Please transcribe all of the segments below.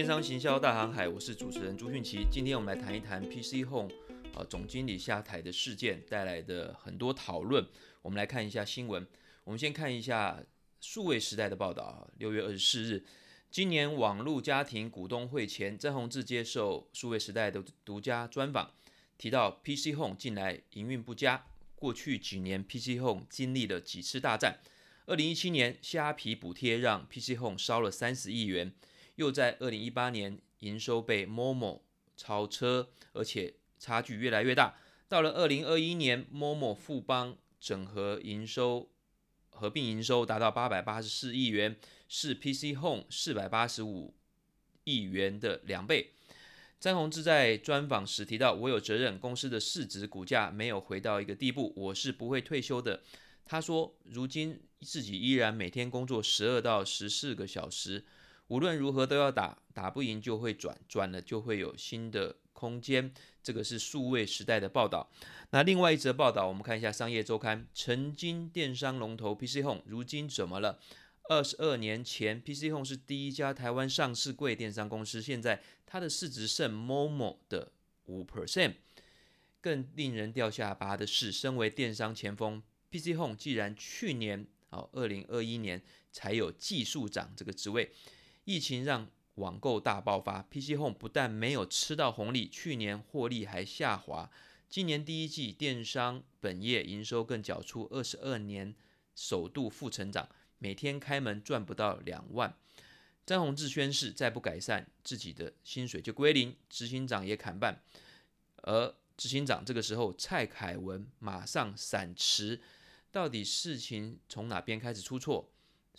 电商行销大航海，我是主持人朱迅奇。今天我们来谈一谈 PC Home 呃总经理下台的事件带来的很多讨论。我们来看一下新闻。我们先看一下数位时代的报道。六月二十四日，今年网络家庭股东会前，郑宏志接受数位时代的独家专访，提到 PC Home 近来营运不佳。过去几年 PC Home 经历了几次大战。二零一七年虾皮补贴让 PC Home 烧了三十亿元。又在二零一八年，营收被 Momo 超车，而且差距越来越大。到了二零二一年，Momo 富邦整合营收合并营收达到八百八十四亿元，是 PC Home 四百八十五亿元的两倍。詹宏志在专访时提到：“我有责任，公司的市值股价没有回到一个地步，我是不会退休的。”他说：“如今自己依然每天工作十二到十四个小时。”无论如何都要打，打不赢就会转，转了就会有新的空间。这个是数位时代的报道。那另外一则报道，我们看一下商业周刊。曾经电商龙头 PC Home，如今怎么了？二十二年前，PC Home 是第一家台湾上市柜电商公司，现在它的市值剩 Momo 的五 percent。更令人掉下巴的是，身为电商前锋，PC Home 既然去年哦，二零二一年才有技术长这个职位。疫情让网购大爆发，PC Home 不但没有吃到红利，去年获利还下滑。今年第一季电商本业营收更缴出二十二年首度负成长，每天开门赚不到两万。张宏志宣誓，再不改善，自己的薪水就归零，执行长也砍半。而执行长这个时候，蔡凯文马上闪辞，到底事情从哪边开始出错？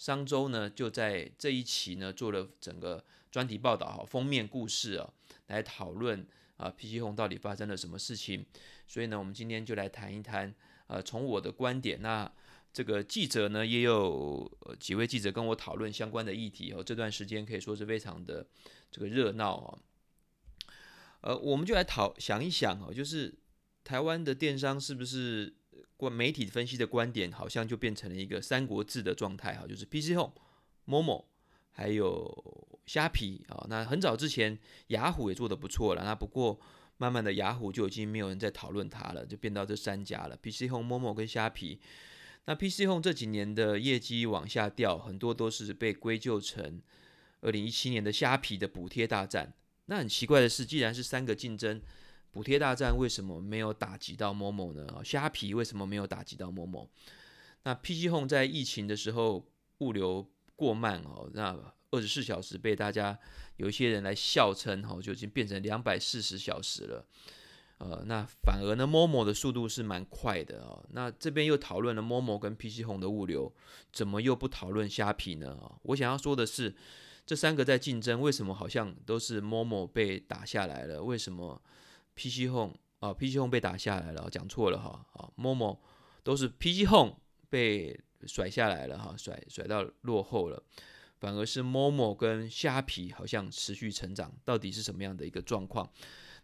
商周呢就在这一期呢做了整个专题报道哈，封面故事啊，来讨论啊 PGH 到底发生了什么事情。所以呢，我们今天就来谈一谈，呃，从我的观点，那这个记者呢也有几位记者跟我讨论相关的议题哦。这段时间可以说是非常的这个热闹哦。呃，我们就来讨想一想哦，就是台湾的电商是不是？过媒体分析的观点好像就变成了一个三国志的状态哈，就是 PC Home、Momo 还有虾皮啊。那很早之前雅虎也做得不错了，那不过慢慢的雅虎就已经没有人在讨论它了，就变到这三家了：PC Home、Momo 跟虾皮。那 PC Home 这几年的业绩往下掉，很多都是被归咎成二零一七年的虾皮的补贴大战。那很奇怪的是，既然是三个竞争。补贴大战为什么没有打击到 Momo 呢？虾皮为什么没有打击到 Momo？那 PC Home 在疫情的时候物流过慢哦，那二十四小时被大家有一些人来笑称哦，就已经变成两百四十小时了。呃，那反而呢，Momo 的速度是蛮快的哦。那这边又讨论了 Momo 跟 PC Home 的物流，怎么又不讨论虾皮呢？我想要说的是，这三个在竞争，为什么好像都是 Momo 被打下来了？为什么？PC Home 啊，PC Home 被打下来了，讲错了哈，啊，Momo 都是 PC Home 被甩下来了哈，甩甩到落后了，反而是 Momo 跟虾皮好像持续成长，到底是什么样的一个状况？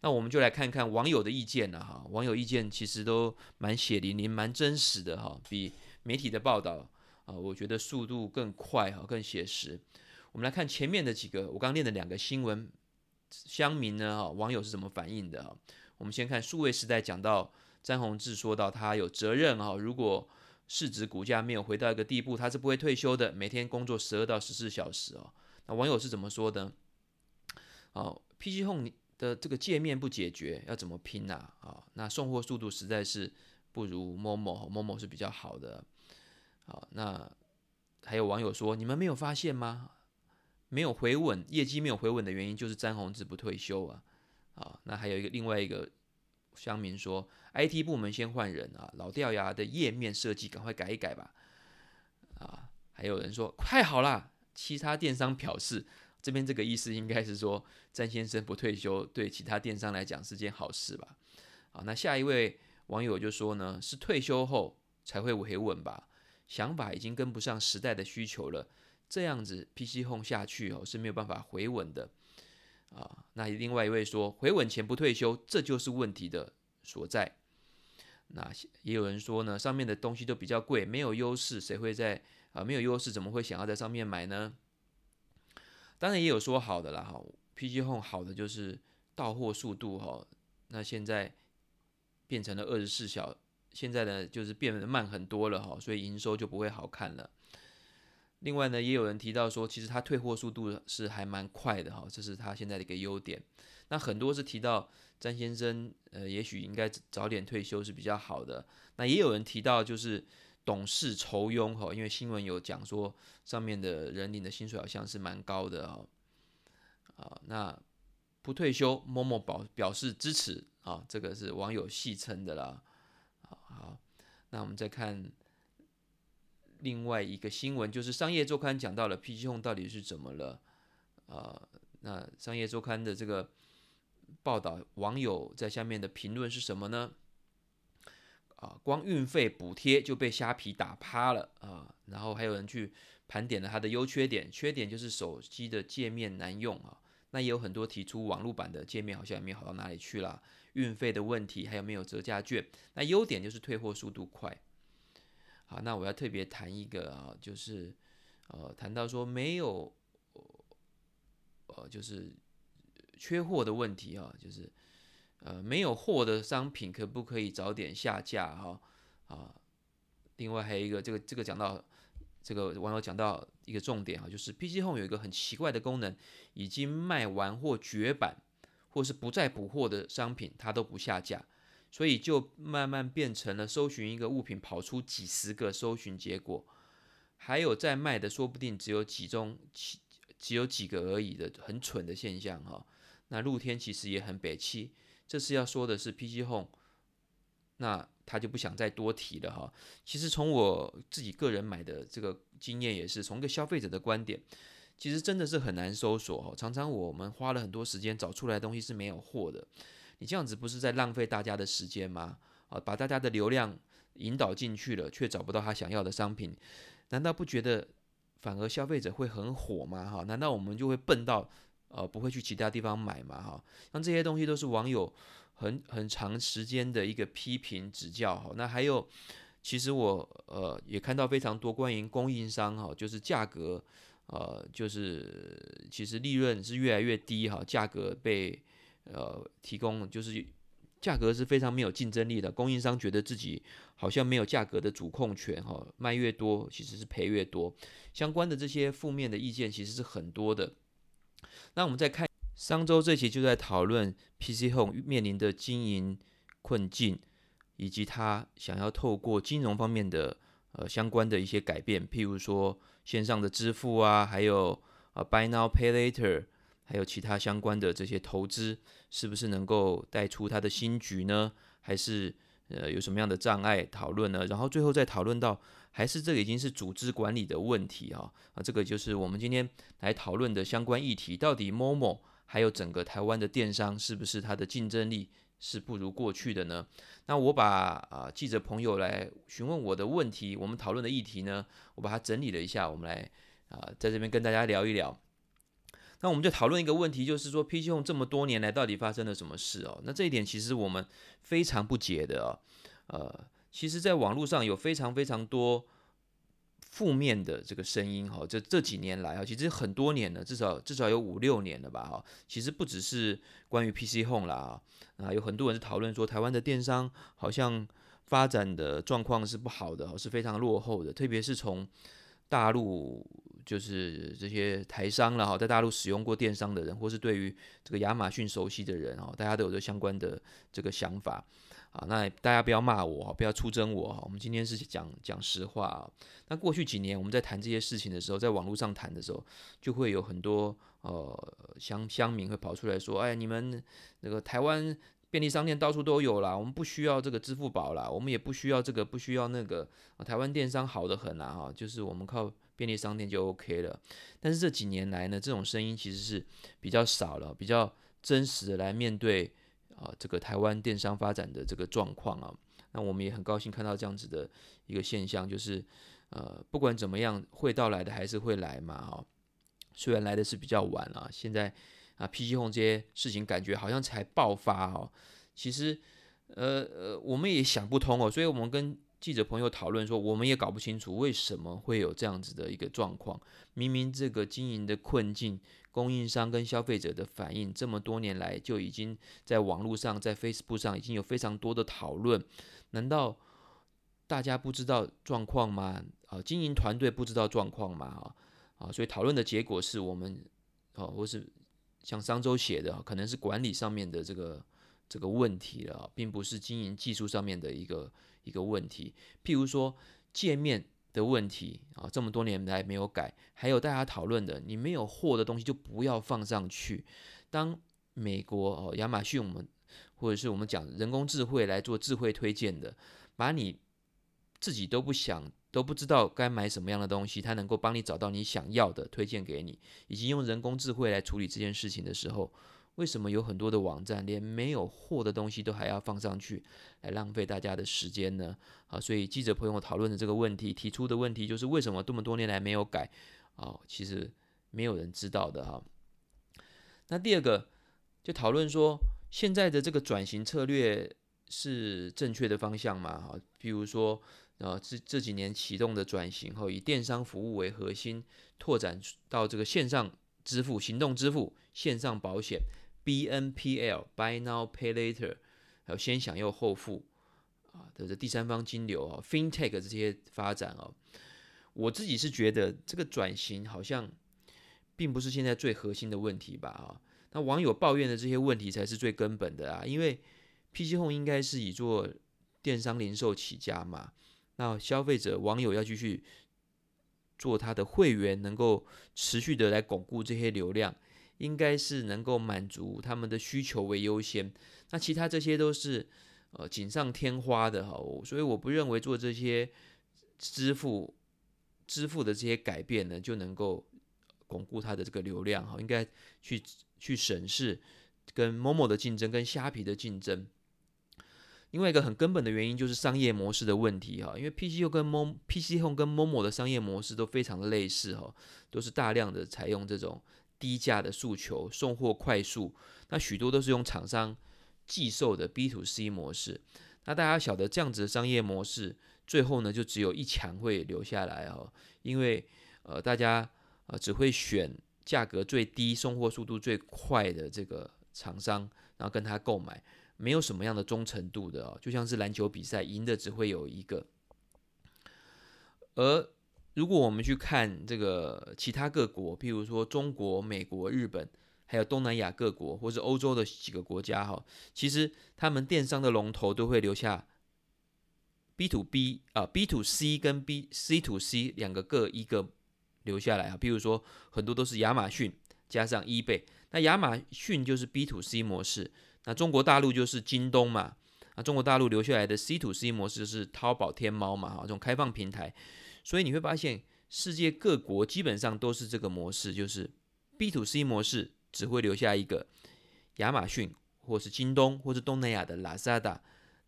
那我们就来看看网友的意见了哈，网友意见其实都蛮血淋淋、蛮真实的哈，比媒体的报道啊，我觉得速度更快哈，更写实。我们来看前面的几个，我刚念的两个新闻。乡民呢？哈，网友是怎么反应的？我们先看数位时代讲到詹宏志说到他有责任哈，如果市值股价没有回到一个地步，他是不会退休的，每天工作十二到十四小时哦。那网友是怎么说的？哦，PG Home 的这个界面不解决，要怎么拼呐？啊，那送货速度实在是不如 Momo，Momo 是比较好的。好，那还有网友说，你们没有发现吗？没有回稳，业绩没有回稳的原因就是詹宏志不退休啊，啊，那还有一个另外一个乡民说，IT 部门先换人啊，老掉牙的页面设计赶快改一改吧，啊，还有人说太好啦，其他电商表示，这边这个意思应该是说詹先生不退休对其他电商来讲是件好事吧，啊，那下一位网友就说呢，是退休后才会回稳吧，想法已经跟不上时代的需求了。这样子 PC Home 下去哦是没有办法回稳的啊。那另外一位说，回稳前不退休，这就是问题的所在。那也有人说呢，上面的东西都比较贵，没有优势，谁会在啊？没有优势怎么会想要在上面买呢？当然也有说好的啦哈，PC Home 好的就是到货速度哈，那现在变成了二十四小，现在呢就是变得慢很多了哈，所以营收就不会好看了。另外呢，也有人提到说，其实它退货速度是还蛮快的哈，这是它现在的一个优点。那很多是提到詹先生，呃，也许应该早点退休是比较好的。那也有人提到就是董事酬庸哈，因为新闻有讲说上面的人领的薪水好像是蛮高的哈。啊，那不退休，默默表表示支持啊，这个是网友戏称的啦。好，那我们再看。另外一个新闻就是《商业周刊》讲到了 PG Home 到底是怎么了、呃？那《商业周刊》的这个报道，网友在下面的评论是什么呢？啊，光运费补贴就被虾皮打趴了啊！然后还有人去盘点了它的优缺点，缺点就是手机的界面难用啊。那也有很多提出网络版的界面好像也没有好到哪里去了，运费的问题，还有没有折价券？那优点就是退货速度快。好，那我要特别谈一个啊，就是，呃，谈到说没有，呃，就是缺货的问题啊，就是，呃，没有货的商品可不可以早点下架哈？啊，另外还有一个，这个这个讲到这个网友讲到一个重点啊，就是 PC Home 有一个很奇怪的功能，已经卖完或绝版或是不再补货的商品，它都不下架。所以就慢慢变成了搜寻一个物品跑出几十个搜寻结果，还有在卖的说不定只有几宗，只有几个而已的很蠢的现象哈。那露天其实也很北七，这是要说的是 PC Home，那他就不想再多提了哈。其实从我自己个人买的这个经验也是，从一个消费者的观点，其实真的是很难搜索哈。常常我们花了很多时间找出来的东西是没有货的。你这样子不是在浪费大家的时间吗？啊，把大家的流量引导进去了，却找不到他想要的商品，难道不觉得反而消费者会很火吗？哈，难道我们就会笨到呃不会去其他地方买吗？哈，像这些东西都是网友很很长时间的一个批评指教哈。那还有，其实我呃也看到非常多关于供应商哈，就是价格呃就是其实利润是越来越低哈，价格被。呃，提供就是价格是非常没有竞争力的，供应商觉得自己好像没有价格的主控权哈，卖越多其实是赔越多，相关的这些负面的意见其实是很多的。那我们再看商周这期就在讨论 PC Home 面临的经营困境，以及他想要透过金融方面的呃相关的一些改变，譬如说线上的支付啊，还有呃 Buy Now Pay Later。还有其他相关的这些投资，是不是能够带出他的新局呢？还是呃有什么样的障碍讨论呢？然后最后再讨论到，还是这已经是组织管理的问题啊？啊，这个就是我们今天来讨论的相关议题。到底 Momo 还有整个台湾的电商，是不是它的竞争力是不如过去的呢？那我把啊记者朋友来询问我的问题，我们讨论的议题呢，我把它整理了一下，我们来啊在这边跟大家聊一聊。那我们就讨论一个问题，就是说，PC Home 这么多年来到底发生了什么事哦？那这一点其实我们非常不解的哦。呃，其实，在网络上有非常非常多负面的这个声音哈。这这几年来啊，其实很多年了，至少至少有五六年了吧哈。其实不只是关于 PC Home 啦啊，有很多人是讨论说，台湾的电商好像发展的状况是不好的，是非常落后的，特别是从大陆。就是这些台商了哈，在大陆使用过电商的人，或是对于这个亚马逊熟悉的人哈，大家都有这相关的这个想法啊。那大家不要骂我哈，不要出征我哈。我们今天是讲讲实话。那过去几年我们在谈这些事情的时候，在网络上谈的时候，就会有很多呃乡乡民会跑出来说：“哎，你们那个台湾便利商店到处都有啦，我们不需要这个支付宝啦，我们也不需要这个，不需要那个。台湾电商好得很啊哈，就是我们靠。”便利商店就 OK 了，但是这几年来呢，这种声音其实是比较少了，比较真实的来面对啊、这个台湾电商发展的这个状况啊。那我们也很高兴看到这样子的一个现象，就是呃，不管怎么样，会到来的还是会来嘛，哈。虽然来的是比较晚了，现在啊，P G Home 这些事情感觉好像才爆发哦。其实呃呃，我们也想不通哦，所以我们跟记者朋友讨论说，我们也搞不清楚为什么会有这样子的一个状况。明明这个经营的困境，供应商跟消费者的反应，这么多年来就已经在网络上、在 Facebook 上已经有非常多的讨论。难道大家不知道状况吗？啊，经营团队不知道状况吗？啊啊，所以讨论的结果是我们，哦，或是像商周写的，可能是管理上面的这个这个问题了，并不是经营技术上面的一个。一个问题，譬如说界面的问题啊，这么多年来没有改，还有大家讨论的，你没有货的东西就不要放上去。当美国哦，亚马逊我们或者是我们讲人工智慧来做智慧推荐的，把你自己都不想都不知道该买什么样的东西，它能够帮你找到你想要的推荐给你，以及用人工智慧来处理这件事情的时候。为什么有很多的网站连没有货的东西都还要放上去，来浪费大家的时间呢？啊，所以记者朋友讨论的这个问题，提出的问题就是为什么这么多年来没有改？啊，其实没有人知道的哈。那第二个就讨论说，现在的这个转型策略是正确的方向吗？哈，比如说，呃，这这几年启动的转型后，以电商服务为核心，拓展到这个线上支付、行动支付、线上保险。BNPL Buy Now Pay Later，还有先享又后付啊的这第三方金流啊，FinTech 这些发展啊，我自己是觉得这个转型好像并不是现在最核心的问题吧啊。那网友抱怨的这些问题才是最根本的啊，因为 PC Home 应该是以做电商零售起家嘛，那消费者网友要继续做他的会员，能够持续的来巩固这些流量。应该是能够满足他们的需求为优先，那其他这些都是呃锦上添花的哈，所以我不认为做这些支付支付的这些改变呢，就能够巩固它的这个流量哈，应该去去审视跟某某的竞争跟虾皮的竞争。另外一个很根本的原因就是商业模式的问题哈，因为 PC 又跟 Mo PC Home 跟 Momo 的商业模式都非常的类似哈，都是大量的采用这种。低价的诉求，送货快速，那许多都是用厂商寄售的 B to C 模式。那大家晓得这样子的商业模式，最后呢就只有一强会留下来哈，因为呃大家呃只会选价格最低、送货速度最快的这个厂商，然后跟他购买，没有什么样的忠诚度的哦，就像是篮球比赛，赢的只会有一个，而。如果我们去看这个其他各国，譬如说中国、美国、日本，还有东南亚各国，或是欧洲的几个国家，哈，其实他们电商的龙头都会留下 B to B 啊，B to C 跟 B C to C 两个各一个留下来啊。譬如说很多都是亚马逊加上 eBay，那亚马逊就是 B to C 模式，那中国大陆就是京东嘛，那中国大陆留下来的 C to C 模式是淘宝、天猫嘛，哈，这种开放平台。所以你会发现，世界各国基本上都是这个模式，就是 B to C 模式，只会留下一个亚马逊，或是京东，或是东南亚的 Lazada。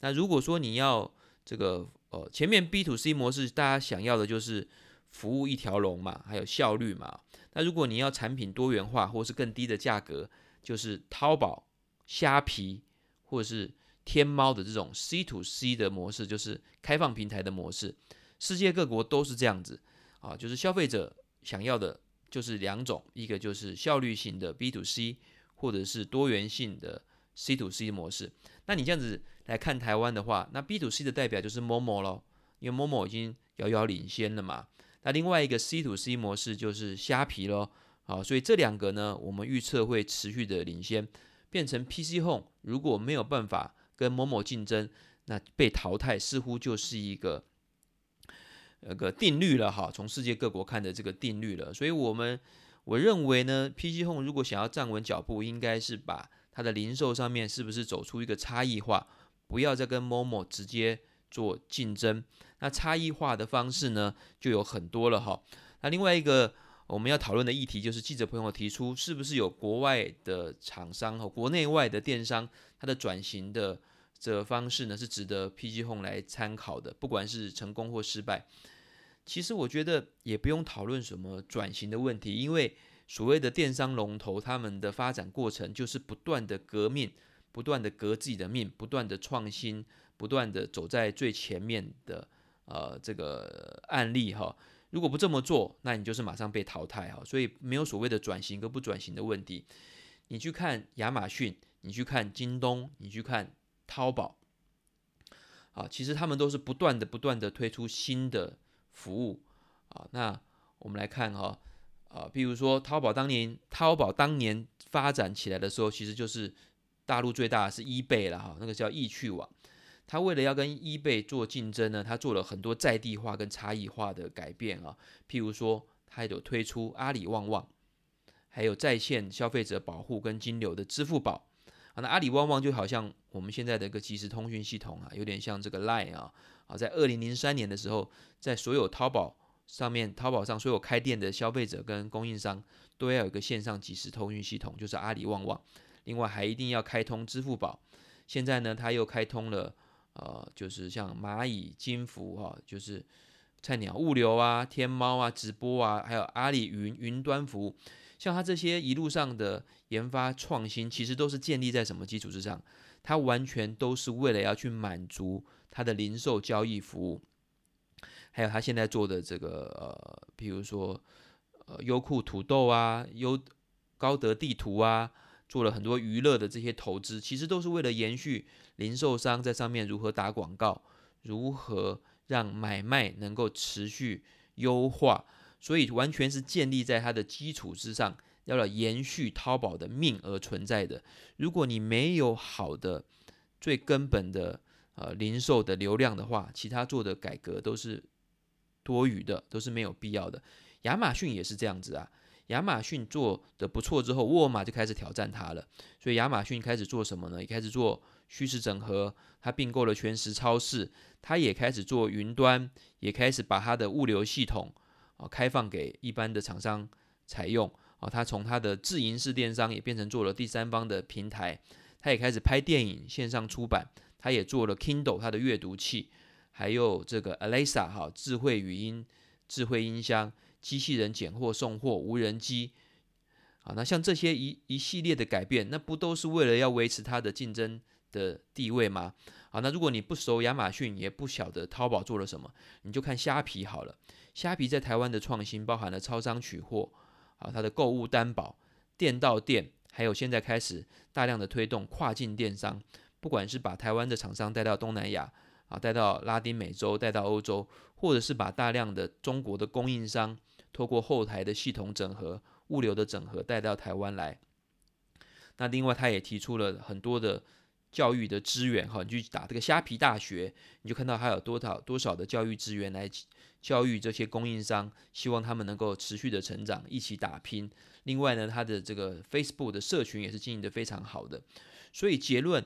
那如果说你要这个，呃，前面 B to C 模式，大家想要的就是服务一条龙嘛，还有效率嘛。那如果你要产品多元化，或是更低的价格，就是淘宝、虾皮，或者是天猫的这种 C to C 的模式，就是开放平台的模式。世界各国都是这样子啊，就是消费者想要的就是两种，一个就是效率型的 B to C，或者是多元性的 C to C 模式。那你这样子来看台湾的话，那 B to C 的代表就是 Momo 咯，因为 Momo 已经遥遥领先了嘛。那另外一个 C to C 模式就是虾皮咯，啊，所以这两个呢，我们预测会持续的领先，变成 PC Home 如果没有办法跟某某竞争，那被淘汰似乎就是一个。那个定律了哈，从世界各国看的这个定律了，所以我们我认为呢，PC Home 如果想要站稳脚步，应该是把它的零售上面是不是走出一个差异化，不要再跟某某直接做竞争。那差异化的方式呢，就有很多了哈。那另外一个我们要讨论的议题，就是记者朋友提出，是不是有国外的厂商和国内外的电商，它的转型的。这个方式呢，是值得 PG Home 来参考的，不管是成功或失败。其实我觉得也不用讨论什么转型的问题，因为所谓的电商龙头，他们的发展过程就是不断的革命，不断的革自己的命，不断的创新，不断的走在最前面的呃这个案例哈。如果不这么做，那你就是马上被淘汰哈。所以没有所谓的转型跟不转型的问题。你去看亚马逊，你去看京东，你去看淘宝，啊，其实他们都是不断的、不断的推出新的服务啊。那我们来看哈，啊，比如说淘宝当年，淘宝当年发展起来的时候，其实就是大陆最大的是 eBay 了哈，那个叫易趣网。他为了要跟 eBay 做竞争呢，他做了很多在地化跟差异化的改变啊。譬如说，他有推出阿里旺旺，还有在线消费者保护跟金流的支付宝啊。那阿里旺旺就好像我们现在的一个即时通讯系统啊，有点像这个 Line 啊。啊，在二零零三年的时候，在所有淘宝上面，淘宝上所有开店的消费者跟供应商都要有一个线上即时通讯系统，就是阿里旺旺。另外还一定要开通支付宝。现在呢，他又开通了。呃，就是像蚂蚁金服哈，就是菜鸟物流啊、天猫啊、直播啊，还有阿里云云端服务，像它这些一路上的研发创新，其实都是建立在什么基础之上？它完全都是为了要去满足它的零售交易服务，还有它现在做的这个呃，比如说呃优酷土豆啊、优高德地图啊。做了很多娱乐的这些投资，其实都是为了延续零售商在上面如何打广告，如何让买卖能够持续优化，所以完全是建立在它的基础之上，要了延续淘宝的命而存在的。如果你没有好的最根本的呃零售的流量的话，其他做的改革都是多余的，都是没有必要的。亚马逊也是这样子啊。亚马逊做的不错之后，沃尔玛就开始挑战它了。所以亚马逊开始做什么呢？也开始做虚实整合，它并购了全食超市，它也开始做云端，也开始把它的物流系统啊开放给一般的厂商采用啊。它从它的自营式电商也变成做了第三方的平台，它也开始拍电影线上出版，它也做了 Kindle 它的阅读器，还有这个 Alexa 哈智慧语音、智慧音箱。机器人拣货送货、无人机，啊，那像这些一一系列的改变，那不都是为了要维持它的竞争的地位吗？啊，那如果你不熟亚马逊，也不晓得淘宝做了什么，你就看虾皮好了。虾皮在台湾的创新包含了超商取货，啊，它的购物担保、店到店，还有现在开始大量的推动跨境电商，不管是把台湾的厂商带到东南亚。啊，带到拉丁美洲，带到欧洲，或者是把大量的中国的供应商，透过后台的系统整合、物流的整合带到台湾来。那另外，他也提出了很多的教育的资源，哈，你去打这个虾皮大学，你就看到他有多少多少的教育资源来教育这些供应商，希望他们能够持续的成长，一起打拼。另外呢，他的这个 Facebook 的社群也是经营得非常好的。所以结论。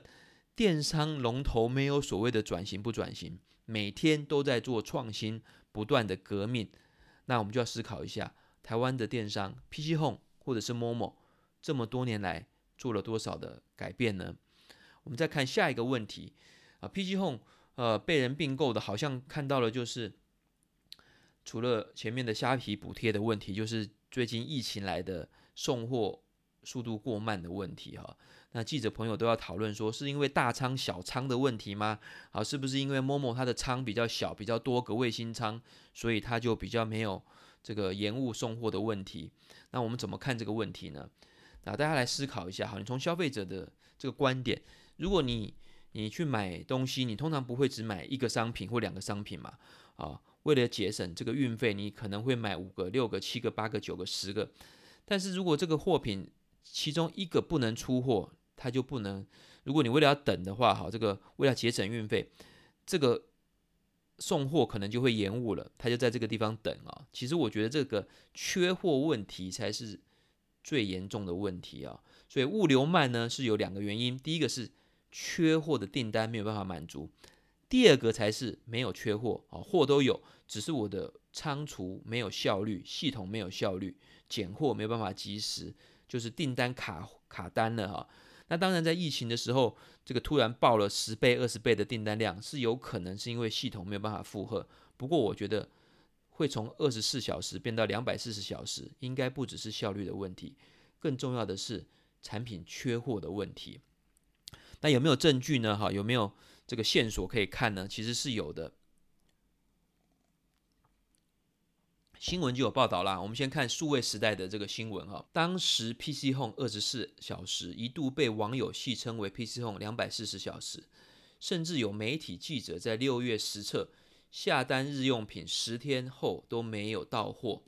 电商龙头没有所谓的转型不转型，每天都在做创新，不断的革命。那我们就要思考一下，台湾的电商 PC Home 或者是 Momo，这么多年来做了多少的改变呢？我们再看下一个问题啊，PG Home 呃被人并购的，好像看到了就是除了前面的虾皮补贴的问题，就是最近疫情来的送货速度过慢的问题哈。那记者朋友都要讨论说，是因为大仓小仓的问题吗？啊，是不是因为 Momo 它的仓比较小，比较多个卫星仓，所以它就比较没有这个延误送货的问题？那我们怎么看这个问题呢？那大家来思考一下哈，你从消费者的这个观点，如果你你去买东西，你通常不会只买一个商品或两个商品嘛？啊，为了节省这个运费，你可能会买五个、六个、七个、八个、九个、十个。但是如果这个货品其中一个不能出货，它就不能。如果你为了要等的话，哈，这个为了节省运费，这个送货可能就会延误了。他就在这个地方等啊。其实我觉得这个缺货问题才是最严重的问题啊。所以物流慢呢是有两个原因，第一个是缺货的订单没有办法满足，第二个才是没有缺货啊，货都有，只是我的仓储没有效率，系统没有效率，拣货没有办法及时，就是订单卡卡单了哈。那当然，在疫情的时候，这个突然爆了十倍、二十倍的订单量，是有可能是因为系统没有办法负荷。不过，我觉得会从二十四小时变到两百四十小时，应该不只是效率的问题，更重要的是产品缺货的问题。那有没有证据呢？哈，有没有这个线索可以看呢？其实是有的。新闻就有报道啦。我们先看数位时代的这个新闻哈，当时 PC Home 二十四小时一度被网友戏称为 PC Home 两百四十小时，甚至有媒体记者在六月实测下单日用品十天后都没有到货。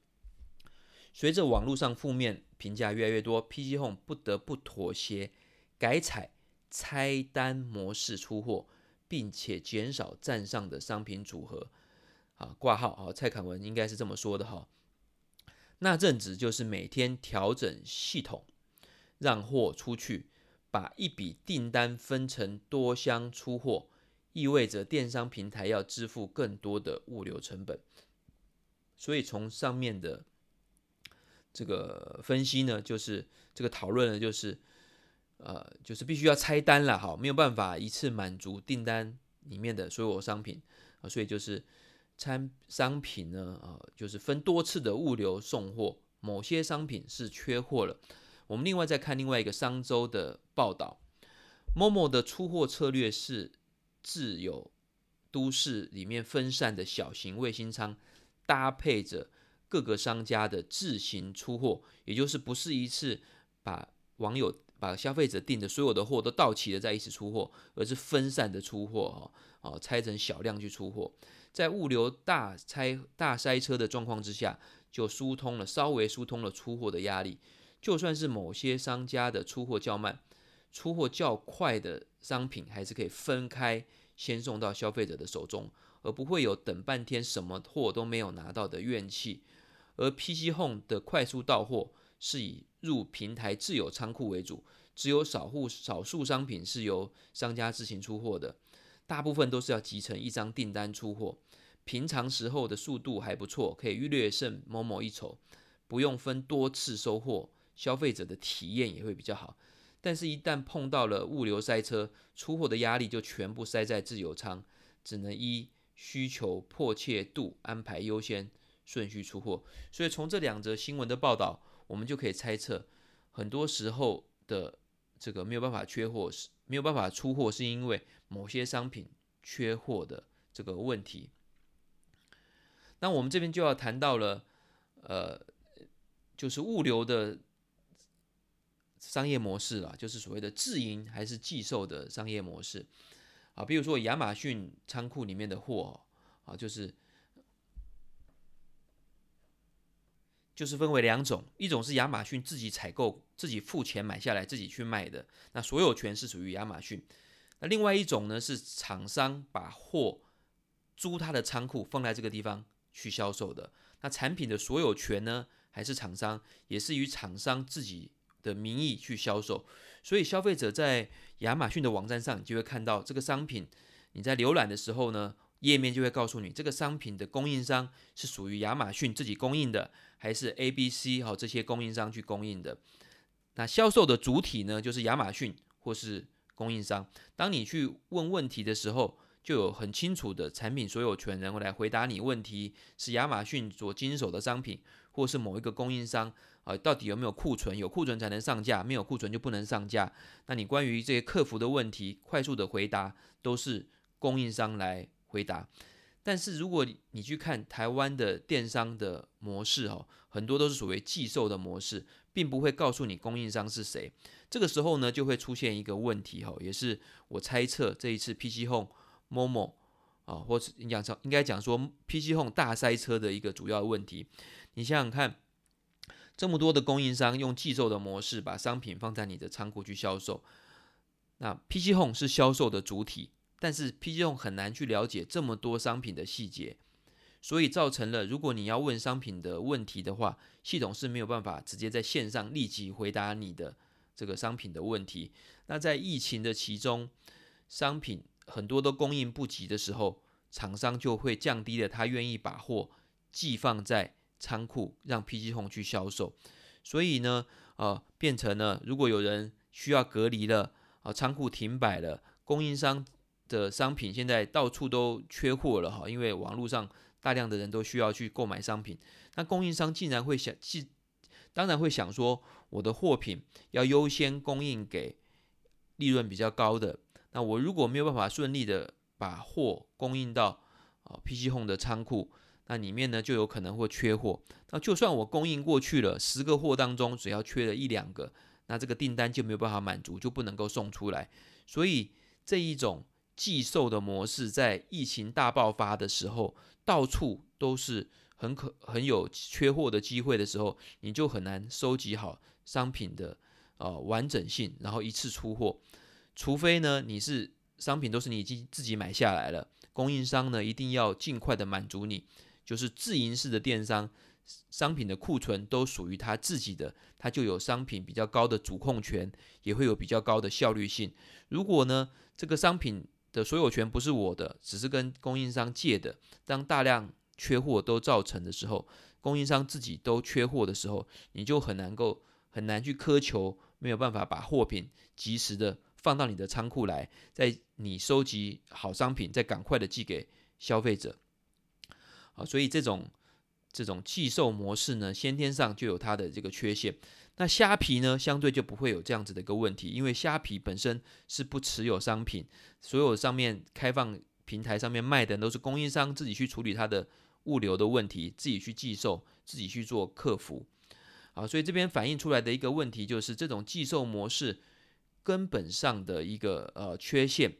随着网络上负面评价越来越多，PC Home 不得不妥协，改采拆单模式出货，并且减少站上的商品组合。啊，挂号啊，蔡凯文应该是这么说的哈。那阵子就是每天调整系统，让货出去，把一笔订单分成多箱出货，意味着电商平台要支付更多的物流成本。所以从上面的。这个分析呢，就是这个讨论呢，就是呃，就是必须要拆单了，哈，没有办法一次满足订单里面的所有商品啊，所以就是参商品呢，呃，就是分多次的物流送货，某些商品是缺货了。我们另外再看另外一个商周的报道，Momo 的出货策略是自有都市里面分散的小型卫星仓，搭配着。各个商家的自行出货，也就是不是一次把网友、把消费者订的所有的货都到齐了再一起出货，而是分散的出货，哦，哦，拆成小量去出货，在物流大拆大塞车的状况之下，就疏通了，稍微疏通了出货的压力。就算是某些商家的出货较慢，出货较快的商品，还是可以分开先送到消费者的手中，而不会有等半天什么货都没有拿到的怨气。而 PC Home 的快速到货是以入平台自有仓库为主，只有少户少数商品是由商家自行出货的，大部分都是要集成一张订单出货。平常时候的速度还不错，可以略胜某某一筹，不用分多次收货，消费者的体验也会比较好。但是，一旦碰到了物流塞车，出货的压力就全部塞在自有仓，只能依需求迫切度安排优先。顺序出货，所以从这两则新闻的报道，我们就可以猜测，很多时候的这个没有办法缺货，是没有办法出货，是因为某些商品缺货的这个问题。那我们这边就要谈到了，呃，就是物流的商业模式了，就是所谓的自营还是寄售的商业模式啊，比如说亚马逊仓库里面的货啊，就是。就是分为两种，一种是亚马逊自己采购、自己付钱买下来、自己去卖的，那所有权是属于亚马逊。那另外一种呢，是厂商把货租他的仓库放在这个地方去销售的。那产品的所有权呢，还是厂商，也是以厂商自己的名义去销售。所以消费者在亚马逊的网站上，你就会看到这个商品，你在浏览的时候呢，页面就会告诉你这个商品的供应商是属于亚马逊自己供应的。还是 A、B、C 哈这些供应商去供应的，那销售的主体呢，就是亚马逊或是供应商。当你去问问题的时候，就有很清楚的产品所有权人会来回答你问题，是亚马逊所经手的商品，或是某一个供应商啊，到底有没有库存？有库存才能上架，没有库存就不能上架。那你关于这些客服的问题，快速的回答都是供应商来回答。但是如果你去看台湾的电商的模式哦，很多都是所谓寄售的模式，并不会告诉你供应商是谁。这个时候呢，就会出现一个问题哦，也是我猜测这一次 PC Home、Momo 啊，或者你讲说应该讲说 PC Home 大塞车的一个主要问题。你想想看，这么多的供应商用寄售的模式把商品放在你的仓库去销售，那 PC Home 是销售的主体。但是 PG home 很难去了解这么多商品的细节，所以造成了如果你要问商品的问题的话，系统是没有办法直接在线上立即回答你的这个商品的问题。那在疫情的其中，商品很多都供应不及的时候，厂商就会降低了他愿意把货寄放在仓库，让 PG home 去销售。所以呢，呃，变成了如果有人需要隔离了，啊，仓库停摆了，供应商。的商品现在到处都缺货了哈，因为网络上大量的人都需要去购买商品，那供应商竟然会想，既当然会想说，我的货品要优先供应给利润比较高的，那我如果没有办法顺利的把货供应到啊 PC Home 的仓库，那里面呢就有可能会缺货。那就算我供应过去了，十个货当中只要缺了一两个，那这个订单就没有办法满足，就不能够送出来。所以这一种寄售的模式，在疫情大爆发的时候，到处都是很可很有缺货的机会的时候，你就很难收集好商品的呃完整性，然后一次出货。除非呢，你是商品都是你已经自己买下来了，供应商呢一定要尽快的满足你。就是自营式的电商，商品的库存都属于他自己的，他就有商品比较高的主控权，也会有比较高的效率性。如果呢，这个商品的所有权不是我的，只是跟供应商借的，当大量缺货都造成的时候，供应商自己都缺货的时候，你就很难够很难去苛求，没有办法把货品及时的放到你的仓库来，在你收集好商品，再赶快的寄给消费者。啊，所以这种这种寄售模式呢，先天上就有它的这个缺陷。那虾皮呢，相对就不会有这样子的一个问题，因为虾皮本身是不持有商品，所有上面开放平台上面卖的都是供应商自己去处理它的物流的问题，自己去寄售，自己去做客服。啊，所以这边反映出来的一个问题就是这种寄售模式根本上的一个呃缺陷。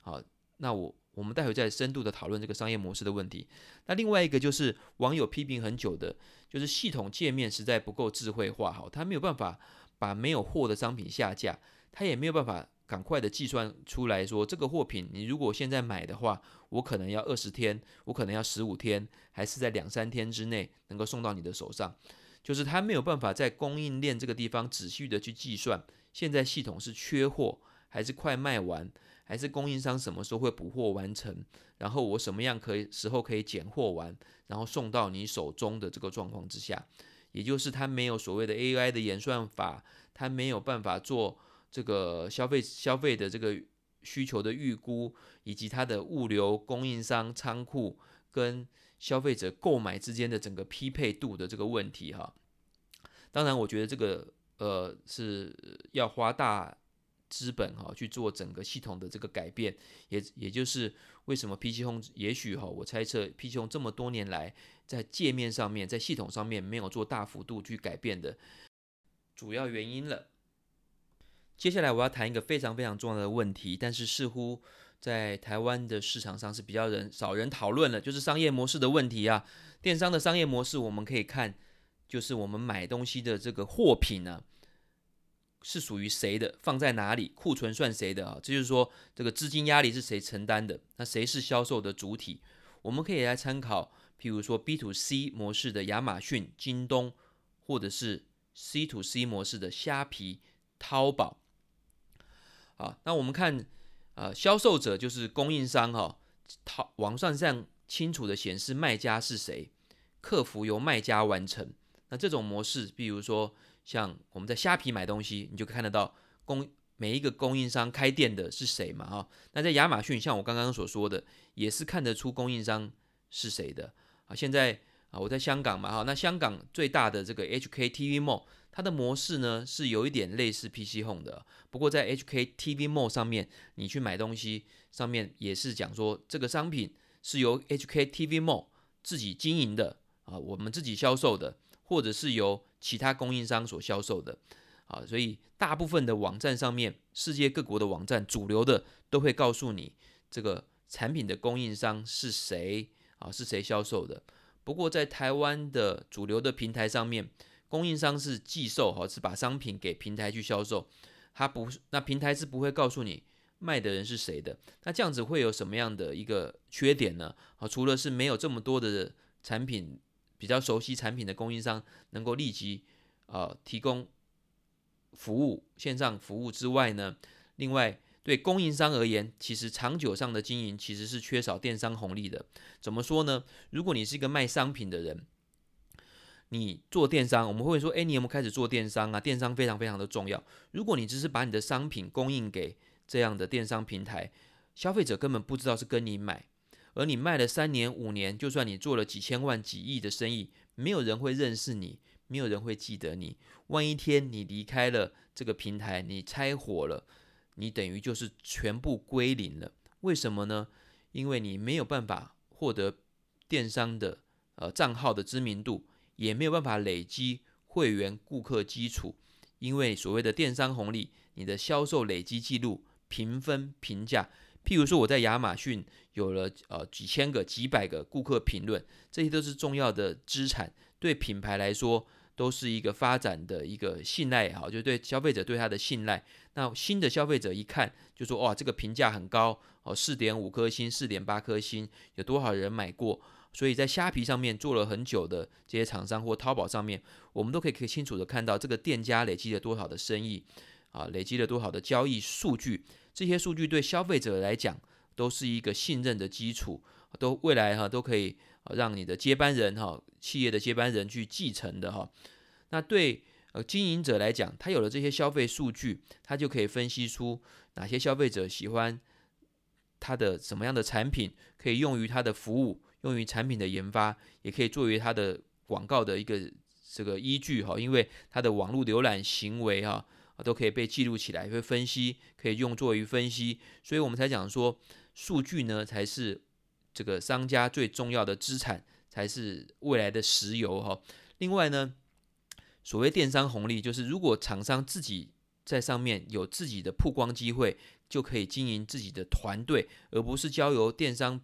好，那我。我们待会再深度的讨论这个商业模式的问题。那另外一个就是网友批评很久的，就是系统界面实在不够智慧化，哈，它没有办法把没有货的商品下架，它也没有办法赶快的计算出来说这个货品你如果现在买的话，我可能要二十天，我可能要十五天，还是在两三天之内能够送到你的手上，就是它没有办法在供应链这个地方仔细的去计算，现在系统是缺货还是快卖完。还是供应商什么时候会补货完成，然后我什么样可以时候可以拣货完，然后送到你手中的这个状况之下，也就是它没有所谓的 AI 的演算法，它没有办法做这个消费消费的这个需求的预估，以及它的物流供应商仓库跟消费者购买之间的整个匹配度的这个问题哈。当然，我觉得这个呃是要花大。资本哈去做整个系统的这个改变，也也就是为什么 PC Home 也许哈，我猜测 PC Home 这么多年来在界面上面，在系统上面没有做大幅度去改变的主要原因了。接下来我要谈一个非常非常重要的问题，但是似乎在台湾的市场上是比较人少人讨论了，就是商业模式的问题啊。电商的商业模式我们可以看，就是我们买东西的这个货品呢、是属于谁的？放在哪里？库存算谁的啊？这就是说，这个资金压力是谁承担的？那谁是销售的主体？我们可以来参考，譬如说 B to C 模式的亚马逊、京东，或者是 C to C 模式的虾皮、淘宝。啊，那我们看，啊，销售者就是供应商哈，淘网上上清楚的显示卖家是谁，客服由卖家完成。那这种模式，比如说。像我们在虾皮买东西，你就看得到供每一个供应商开店的是谁嘛？哈，那在亚马逊，像我刚刚所说的，也是看得出供应商是谁的啊。现在啊，我在香港嘛，哈，那香港最大的这个 HKTV Mall，它的模式呢是有一点类似 PC Home 的，不过在 HKTV Mall 上面，你去买东西上面也是讲说这个商品是由 HKTV Mall 自己经营的啊，我们自己销售的，或者是由其他供应商所销售的，啊，所以大部分的网站上面，世界各国的网站主流的都会告诉你这个产品的供应商是谁，啊，是谁销售的。不过在台湾的主流的平台上面，供应商是寄售，哈，是把商品给平台去销售，它不，那平台是不会告诉你卖的人是谁的。那这样子会有什么样的一个缺点呢？啊，除了是没有这么多的产品。比较熟悉产品的供应商能够立即呃提供服务线上服务之外呢，另外对供应商而言，其实长久上的经营其实是缺少电商红利的。怎么说呢？如果你是一个卖商品的人，你做电商，我们会说，诶，你有没有开始做电商啊？电商非常非常的重要。如果你只是把你的商品供应给这样的电商平台，消费者根本不知道是跟你买。而你卖了三年五年，就算你做了几千万几亿的生意，没有人会认识你，没有人会记得你。万一天你离开了这个平台，你拆伙了，你等于就是全部归零了。为什么呢？因为你没有办法获得电商的呃账号的知名度，也没有办法累积会员顾客基础，因为所谓的电商红利，你的销售累积记录、评分、评价，譬如说我在亚马逊有了呃几千个、几百个顾客评论，这些都是重要的资产，对品牌来说都是一个发展的一个信赖也好，就对消费者对他的信赖。那新的消费者一看就说哇，这个评价很高哦，四点五颗星、四点八颗星，有多少人买过？所以在虾皮上面做了很久的这些厂商或淘宝上面，我们都可以可以清楚的看到这个店家累积了多少的生意啊，累积了多少的交易数据。这些数据对消费者来讲都是一个信任的基础，都未来哈都可以让你的接班人哈，企业的接班人去继承的哈。那对呃经营者来讲，他有了这些消费数据，他就可以分析出哪些消费者喜欢他的什么样的产品，可以用于他的服务。用于产品的研发，也可以作为它的广告的一个这个依据哈，因为它的网络浏览行为哈都可以被记录起来，会分析，可以用作于分析，所以我们才讲说，数据呢才是这个商家最重要的资产，才是未来的石油哈。另外呢，所谓电商红利，就是如果厂商自己在上面有自己的曝光机会，就可以经营自己的团队，而不是交由电商。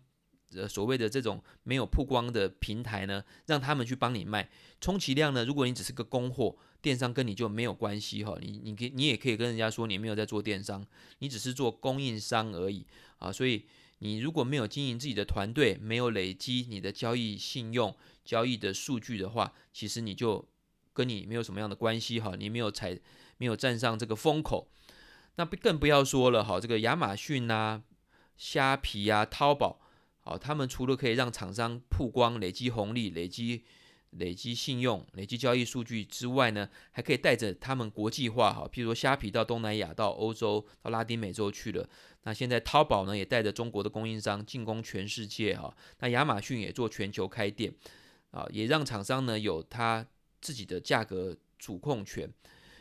呃，所谓的这种没有曝光的平台呢，让他们去帮你卖，充其量呢，如果你只是个供货，电商跟你就没有关系哈，你你可你也可以跟人家说你没有在做电商，你只是做供应商而已啊。所以你如果没有经营自己的团队，没有累积你的交易信用、交易的数据的话，其实你就跟你没有什么样的关系哈，你没有踩，没有站上这个风口，那更不要说了哈，这个亚马逊啊、虾皮啊、淘宝。好，他们除了可以让厂商曝光、累积红利、累积累积信用、累积交易数据之外呢，还可以带着他们国际化。哈，譬如说虾皮到东南亚、到欧洲、到拉丁美洲去了。那现在淘宝呢，也带着中国的供应商进攻全世界。哈，那亚马逊也做全球开店，啊，也让厂商呢有他自己的价格主控权。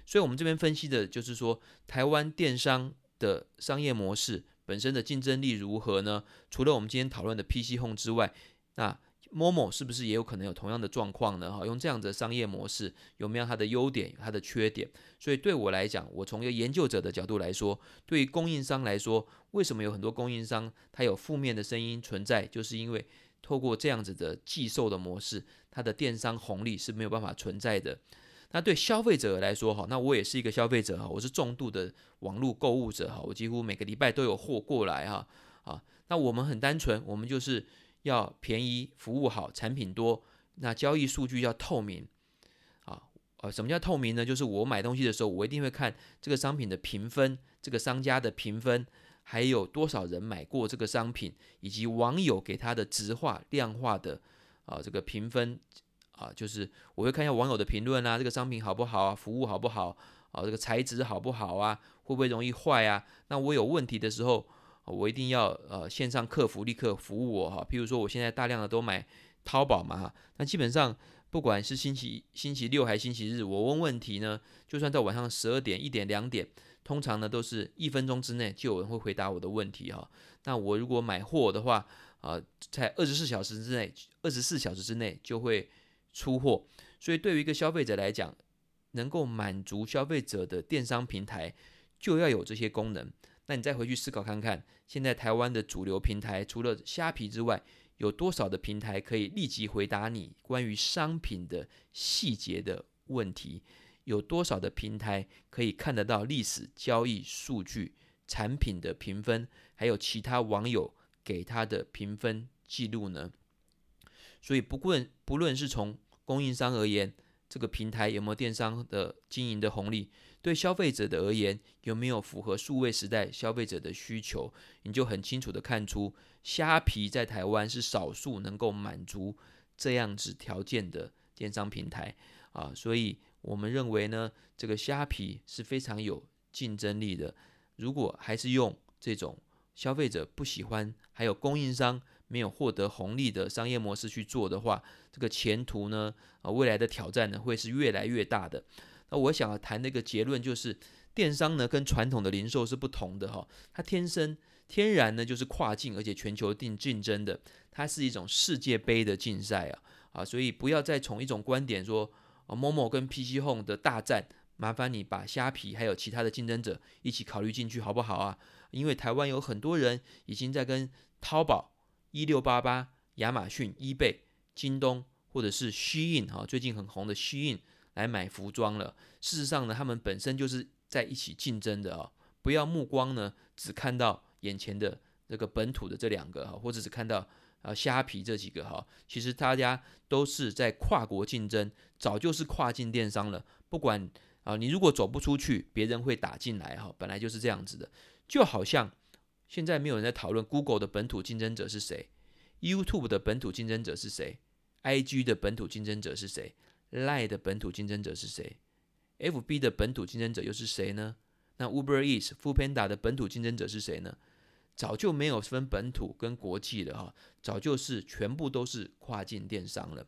所以，我们这边分析的就是说，台湾电商的商业模式。本身的竞争力如何呢？除了我们今天讨论的 PC Home 之外，那 Momo 是不是也有可能有同样的状况呢？哈，用这样的商业模式有没有它的优点，它的缺点？所以对我来讲，我从一个研究者的角度来说，对于供应商来说，为什么有很多供应商它有负面的声音存在？就是因为透过这样子的寄售的模式，它的电商红利是没有办法存在的。那对消费者来说，哈，那我也是一个消费者哈，我是重度的网络购物者哈，我几乎每个礼拜都有货过来哈，啊，那我们很单纯，我们就是要便宜、服务好、产品多，那交易数据要透明，啊，呃，什么叫透明呢？就是我买东西的时候，我一定会看这个商品的评分，这个商家的评分，还有多少人买过这个商品，以及网友给他的直化、量化的啊这个评分。啊，就是我会看一下网友的评论啊，这个商品好不好啊，服务好不好啊，这个材质好不好啊，会不会容易坏啊？那我有问题的时候，我一定要呃线上客服立刻服务我哈。譬如说我现在大量的都买淘宝嘛，那基本上不管是星期星期六还是星期日，我问问题呢，就算到晚上十二点、一点、两点，通常呢都是一分钟之内就有人会回答我的问题哈。那我如果买货的话啊，在二十四小时之内，二十四小时之内就会。出货，所以对于一个消费者来讲，能够满足消费者的电商平台就要有这些功能。那你再回去思考看看，现在台湾的主流平台除了虾皮之外，有多少的平台可以立即回答你关于商品的细节的问题？有多少的平台可以看得到历史交易数据、产品的评分，还有其他网友给他的评分记录呢？所以不论不论是从供应商而言，这个平台有没有电商的经营的红利？对消费者的而言，有没有符合数位时代消费者的需求？你就很清楚地看出，虾皮在台湾是少数能够满足这样子条件的电商平台啊。所以我们认为呢，这个虾皮是非常有竞争力的。如果还是用这种消费者不喜欢，还有供应商。没有获得红利的商业模式去做的话，这个前途呢，啊，未来的挑战呢，会是越来越大的。那我想要谈的一个结论就是，电商呢跟传统的零售是不同的哈，它天生天然呢就是跨境而且全球定竞争的，它是一种世界杯的竞赛啊啊，所以不要再从一种观点说啊，momo 跟 PC Home 的大战，麻烦你把虾皮还有其他的竞争者一起考虑进去好不好啊？因为台湾有很多人已经在跟淘宝、一六八八、亚马逊、eBay、京东或者是 Shein 哈，最近很红的 Shein 来买服装了。事实上呢，他们本身就是在一起竞争的啊，不要目光呢只看到眼前的这个本土的这两个哈，或者只看到。啊，虾皮这几个哈，其实大家都是在跨国竞争，早就是跨境电商了。不管啊，你如果走不出去，别人会打进来哈，本来就是这样子的。就好像现在没有人在讨论 Google 的本土竞争者是谁，YouTube 的本土竞争者是谁，IG 的本土竞争者是谁，Line 的本土竞争者是谁，FB 的本土竞争者又是谁呢？那 Uber Eats、Foodpanda 的本土竞争者是谁呢？早就没有分本土跟国际了哈，早就是全部都是跨境电商了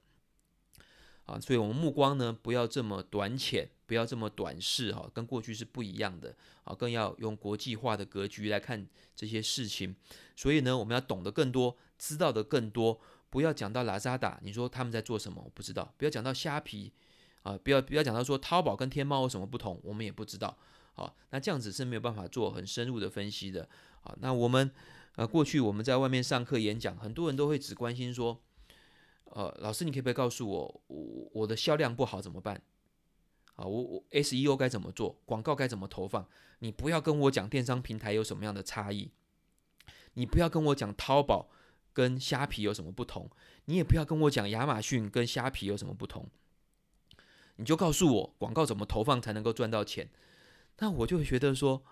啊，所以我们目光呢不要这么短浅，不要这么短视哈，跟过去是不一样的啊，更要用国际化的格局来看这些事情。所以呢，我们要懂得更多，知道的更多，不要讲到拉扎达你说他们在做什么，我不知道；不要讲到虾皮啊，不要不要讲到说淘宝跟天猫有什么不同，我们也不知道。好，那这样子是没有办法做很深入的分析的。好，那我们呃过去我们在外面上课演讲，很多人都会只关心说，呃，老师你可不可以告诉我，我我的销量不好怎么办？啊，我我 SEO 该怎么做？广告该怎么投放？你不要跟我讲电商平台有什么样的差异，你不要跟我讲淘宝跟虾皮有什么不同，你也不要跟我讲亚马逊跟虾皮有什么不同，你就告诉我广告怎么投放才能够赚到钱。那我就会觉得说，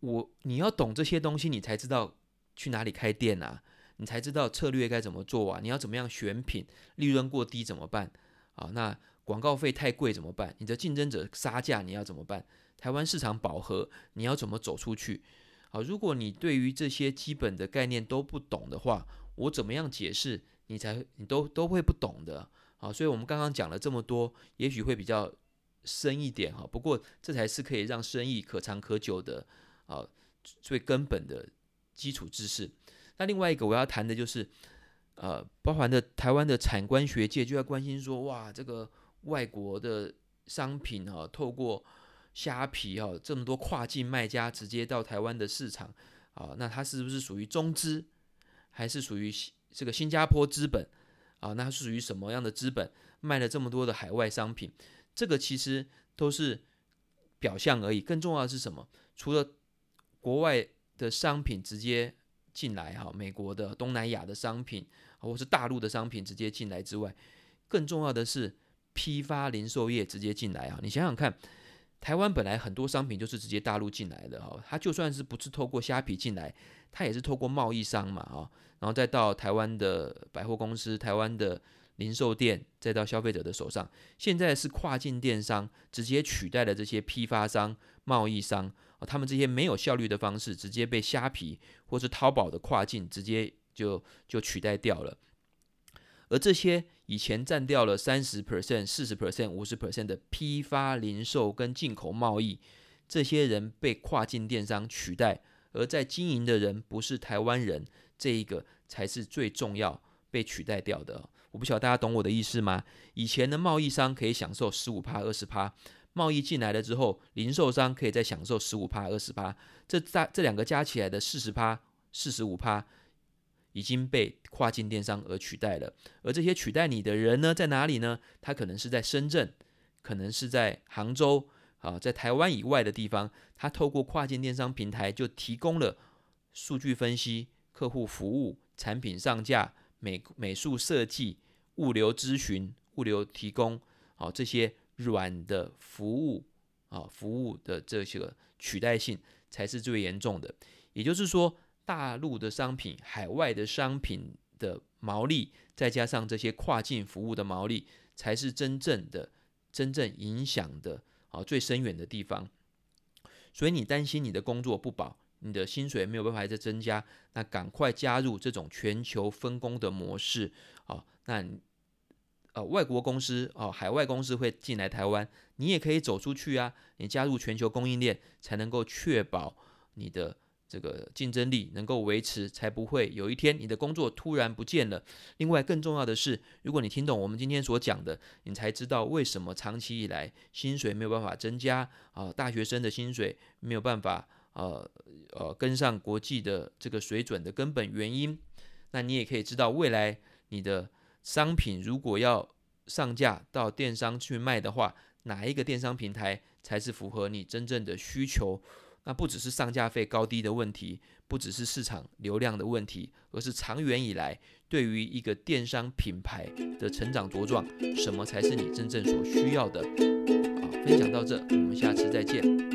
我你要懂这些东西，你才知道去哪里开店啊，你才知道策略该怎么做啊，你要怎么样选品，利润过低怎么办啊？那广告费太贵怎么办？你的竞争者杀价你要怎么办？台湾市场饱和，你要怎么走出去？啊，如果你对于这些基本的概念都不懂的话，我怎么样解释你才你都都会不懂的啊？所以我们刚刚讲了这么多，也许会比较。深一点哈，不过这才是可以让生意可长可久的啊，最根本的基础知识。那另外一个我要谈的就是，呃，包含的台湾的产官学界就要关心说，哇，这个外国的商品哈，透过虾皮哈，这么多跨境卖家直接到台湾的市场啊，那它是不是属于中资，还是属于这个新加坡资本啊？那它是属于什么样的资本卖了这么多的海外商品？这个其实都是表象而已，更重要的是什么？除了国外的商品直接进来哈，美国的、东南亚的商品，或是大陆的商品直接进来之外，更重要的是批发零售业直接进来啊！你想想看，台湾本来很多商品就是直接大陆进来的哈，它就算是不是透过虾皮进来，它也是透过贸易商嘛啊，然后再到台湾的百货公司、台湾的。零售店再到消费者的手上，现在是跨境电商直接取代了这些批发商、贸易商，他们这些没有效率的方式，直接被虾皮或是淘宝的跨境直接就就取代掉了。而这些以前占掉了三十 percent、四十 percent、五十 percent 的批发零售跟进口贸易，这些人被跨境电商取代，而在经营的人不是台湾人，这一个才是最重要被取代掉的。我不晓得大家懂我的意思吗？以前的贸易商可以享受十五趴、二十趴，贸易进来了之后，零售商可以再享受十五趴、二十趴，这加这两个加起来的四十趴、四十五趴，已经被跨境电商而取代了。而这些取代你的人呢，在哪里呢？他可能是在深圳，可能是在杭州啊，在台湾以外的地方，他透过跨境电商平台就提供了数据分析、客户服务、产品上架。美美术设计、物流咨询、物流提供，好，这些软的服务啊，服务的这些取代性才是最严重的。也就是说，大陆的商品、海外的商品的毛利，再加上这些跨境服务的毛利，才是真正的、真正影响的啊最深远的地方。所以你担心你的工作不保。你的薪水没有办法再增加，那赶快加入这种全球分工的模式啊！那外国公司哦，海外公司会进来台湾，你也可以走出去啊！你加入全球供应链，才能够确保你的这个竞争力能够维持，才不会有一天你的工作突然不见了。另外，更重要的是，如果你听懂我们今天所讲的，你才知道为什么长期以来薪水没有办法增加啊、大学生的薪水没有办法呃呃跟上国际的这个水准的根本原因。那你也可以知道，未来你的商品如果要上架到电商去卖的话，哪一个电商平台才是符合你真正的需求？那不只是上架费高低的问题，不只是市场流量的问题，而是长远以来对于一个电商品牌的成长茁壮，什么才是你真正所需要的？好，分享到这，我们下次再见。